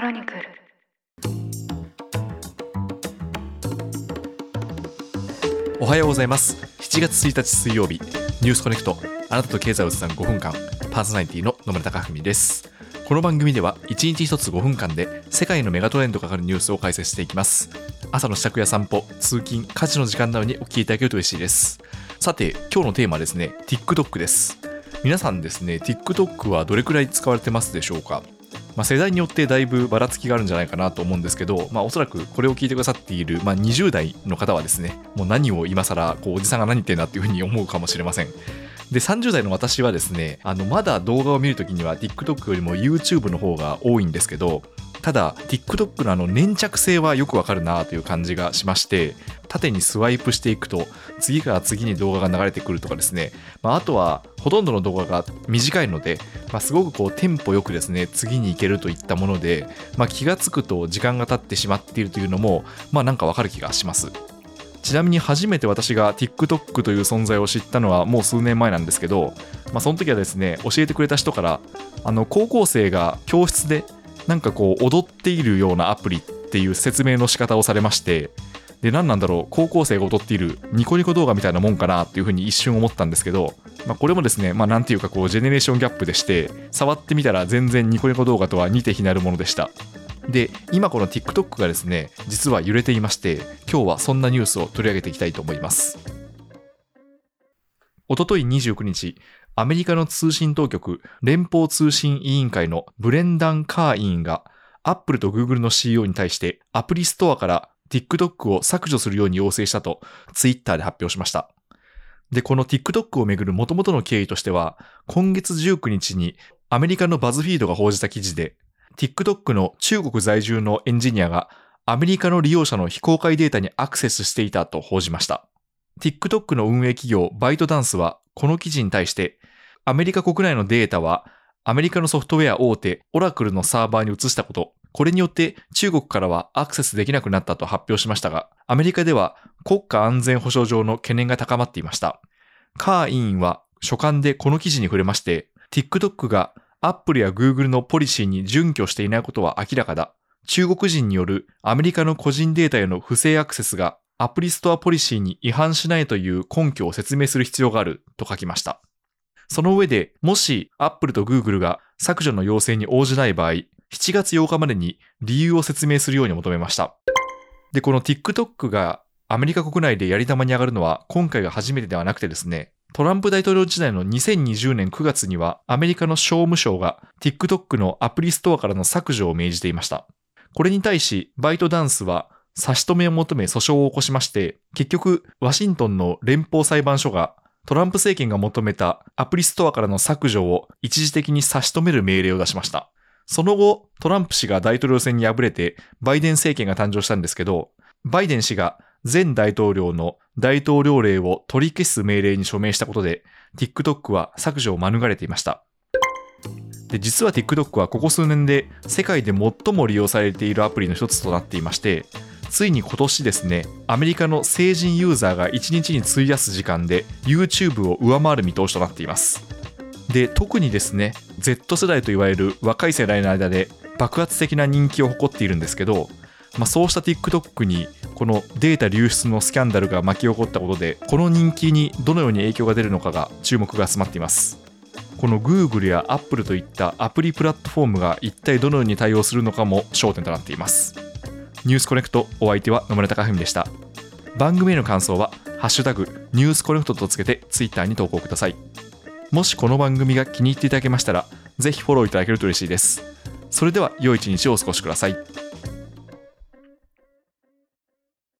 クロニクル。おはようございます。7月1日水曜日。ニュースコネクト。あなたと経済をつなぐ5分間。パーソナリティの野村貴文です。この番組では1日1つ5分間で世界のメガトレンドがかかるニュースを解説していきます。朝の支度や散歩通勤家事の時間などにお聞きいただけると嬉しいです。さて今日のテーマはですね TikTok です。皆さんですね TikTok はどれくらい使われてますでしょうか？まあ、世代によってだいぶばらつきがあるんじゃないかなと思うんですけど、まあ、おそらくこれを聞いてくださっている、まあ、20代の方はですねもう何を今更こうおじさんが何言ってんだっていうふうに思うかもしれません。で30代の私はですねあのまだ動画を見るときには TikTok よりも YouTube の方が多いんですけどただ TikTok のあの粘着性はよくわかるなという感じがしまして縦にスワイプしていくと次から次に動画が流れてくるとかですね、まあ、あとはほとんどの動画が短いので、まあ、すごくこうテンポよくですね次に行けるといったもので、まあ、気がつくと時間が経ってしまっているというのもまあなんかわかる気がします。ちなみに初めて私が TikTok という存在を知ったのはもう数年前なんですけど、まあ、その時はですね教えてくれた人からあの高校生が教室でなんかこう踊っているようなアプリっていう説明の仕方をされましてで何なんだろう高校生が踊っているニコニコ動画みたいなもんかなっていうふうに一瞬思ったんですけど、まあ、これもですねまあていうかこうジェネレーションギャップでして触ってみたら全然ニコニコ動画とは似て非なるものでした。で今この TikTok がですね実は揺れていまして今日はそんなニュースを取り上げていきたいと思います。おととい29日アメリカの通信当局連邦通信委員会のブレンダン・カー委員がアップルとグーグルの CEO に対してアプリストアから TikTok を削除するように要請したとツイッターで発表しました。で、この TikTok をめぐる元々の経緯としては、今月19日にアメリカのバズフィードが報じた記事で、TikTok の中国在住のエンジニアがアメリカの利用者の非公開データにアクセスしていたと報じました。TikTok の運営企業バイトダンスはこの記事に対してアメリカ国内のデータはアメリカのソフトウェア大手オラクルのサーバーに移したこと、これによって中国からはアクセスできなくなったと発表しましたが、アメリカでは国家安全保障上の懸念が高まっていました。カー委員は書簡でこの記事に触れまして、TikTok が Apple や Google のポリシーに準拠していないことは明らかだ。中国人によるアメリカの個人データへの不正アクセスがアプリストアポリシーに違反しないという根拠を説明する必要があると書きました。その上で、もし Apple と Google が削除の要請に応じない場合、7月8日までに理由を説明するように求めました。で、この TikTok がアメリカ国内でやり玉に上がるのは今回が初めてではなくてですね、トランプ大統領時代の2020年9月にはアメリカの商務省が TikTok のアプリストアからの削除を命じていました。これに対し、バイトダンスは差し止めを求め訴訟を起こしまして、結局、ワシントンの連邦裁判所がトランプ政権が求めたアプリストアからの削除を一時的に差し止める命令を出しました。その後、トランプ氏が大統領選に敗れて、バイデン政権が誕生したんですけど、バイデン氏が前大統領の大統領令を取り消す命令に署名したことで、TikTok は削除を免れていました。で、実は TikTok はここ数年で世界で最も利用されているアプリの一つとなっていまして、ついに今年ですね、アメリカの成人ユーザーが1日に費やす時間で YouTube を上回る見通しとなっています。で、特にですね、Z 世代といわれる若い世代の間で爆発的な人気を誇っているんですけど、まあ、そうした TikTok にこのデータ流出のスキャンダルが巻き起こったことでこの人気にどのように影響が出るのかが注目が集まっていますこの Google や Apple といったアプリプラットフォームが一体どのように対応するのかも焦点となっていますニュースコネクトお相手は野村貴文でした。番組への感想はハッシュタグニュースコネクトとつけてツイッターに投稿ください。もしこの番組が気に入っていただけましたらぜひフォローいただけると嬉しいです。それでは良い一日をお過ごしください。